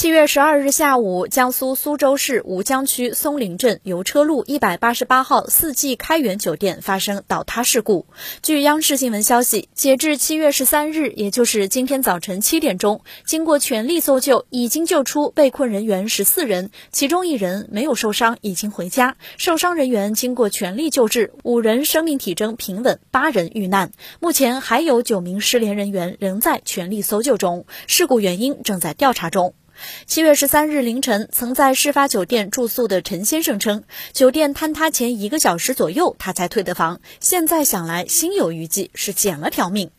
七月十二日下午，江苏苏州市吴江区松林镇油车路一百八十八号四季开元酒店发生倒塌事故。据央视新闻消息，截至七月十三日，也就是今天早晨七点钟，经过全力搜救，已经救出被困人员十四人，其中一人没有受伤，已经回家；受伤人员经过全力救治，五人生命体征平稳，八人遇难。目前还有九名失联人员仍在全力搜救中，事故原因正在调查中。七月十三日凌晨，曾在事发酒店住宿的陈先生称，酒店坍塌前一个小时左右，他才退的房。现在想来，心有余悸，是捡了条命。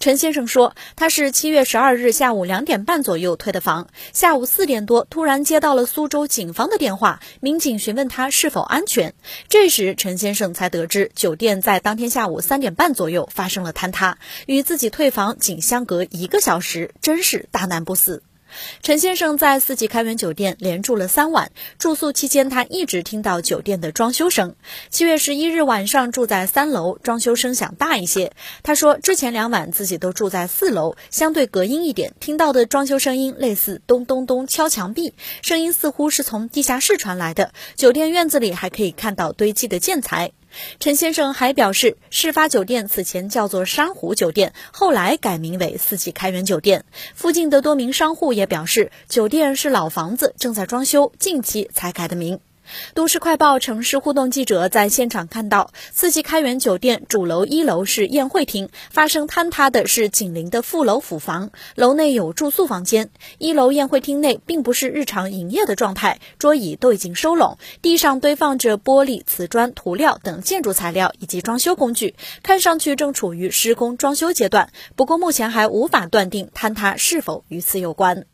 陈先生说，他是七月十二日下午两点半左右退的房，下午四点多突然接到了苏州警方的电话，民警询问他是否安全。这时，陈先生才得知，酒店在当天下午三点半左右发生了坍塌，与自己退房仅相隔一个小时，真是大难不死。陈先生在四季开元酒店连住了三晚，住宿期间他一直听到酒店的装修声。七月十一日晚上住在三楼，装修声响大一些。他说之前两晚自己都住在四楼，相对隔音一点，听到的装修声音类似咚咚咚敲墙壁，声音似乎是从地下室传来的。酒店院子里还可以看到堆积的建材。陈先生还表示，事发酒店此前叫做珊瑚酒店，后来改名为四季开元酒店。附近的多名商户也表示，酒店是老房子，正在装修，近期才改的名。都市快报城市互动记者在现场看到，四季开元酒店主楼一楼是宴会厅，发生坍塌的是紧邻的副楼府房，楼内有住宿房间。一楼宴会厅内并不是日常营业的状态，桌椅都已经收拢，地上堆放着玻璃、瓷砖、涂料等建筑材料以及装修工具，看上去正处于施工装修阶段。不过目前还无法断定坍塌是否与此有关。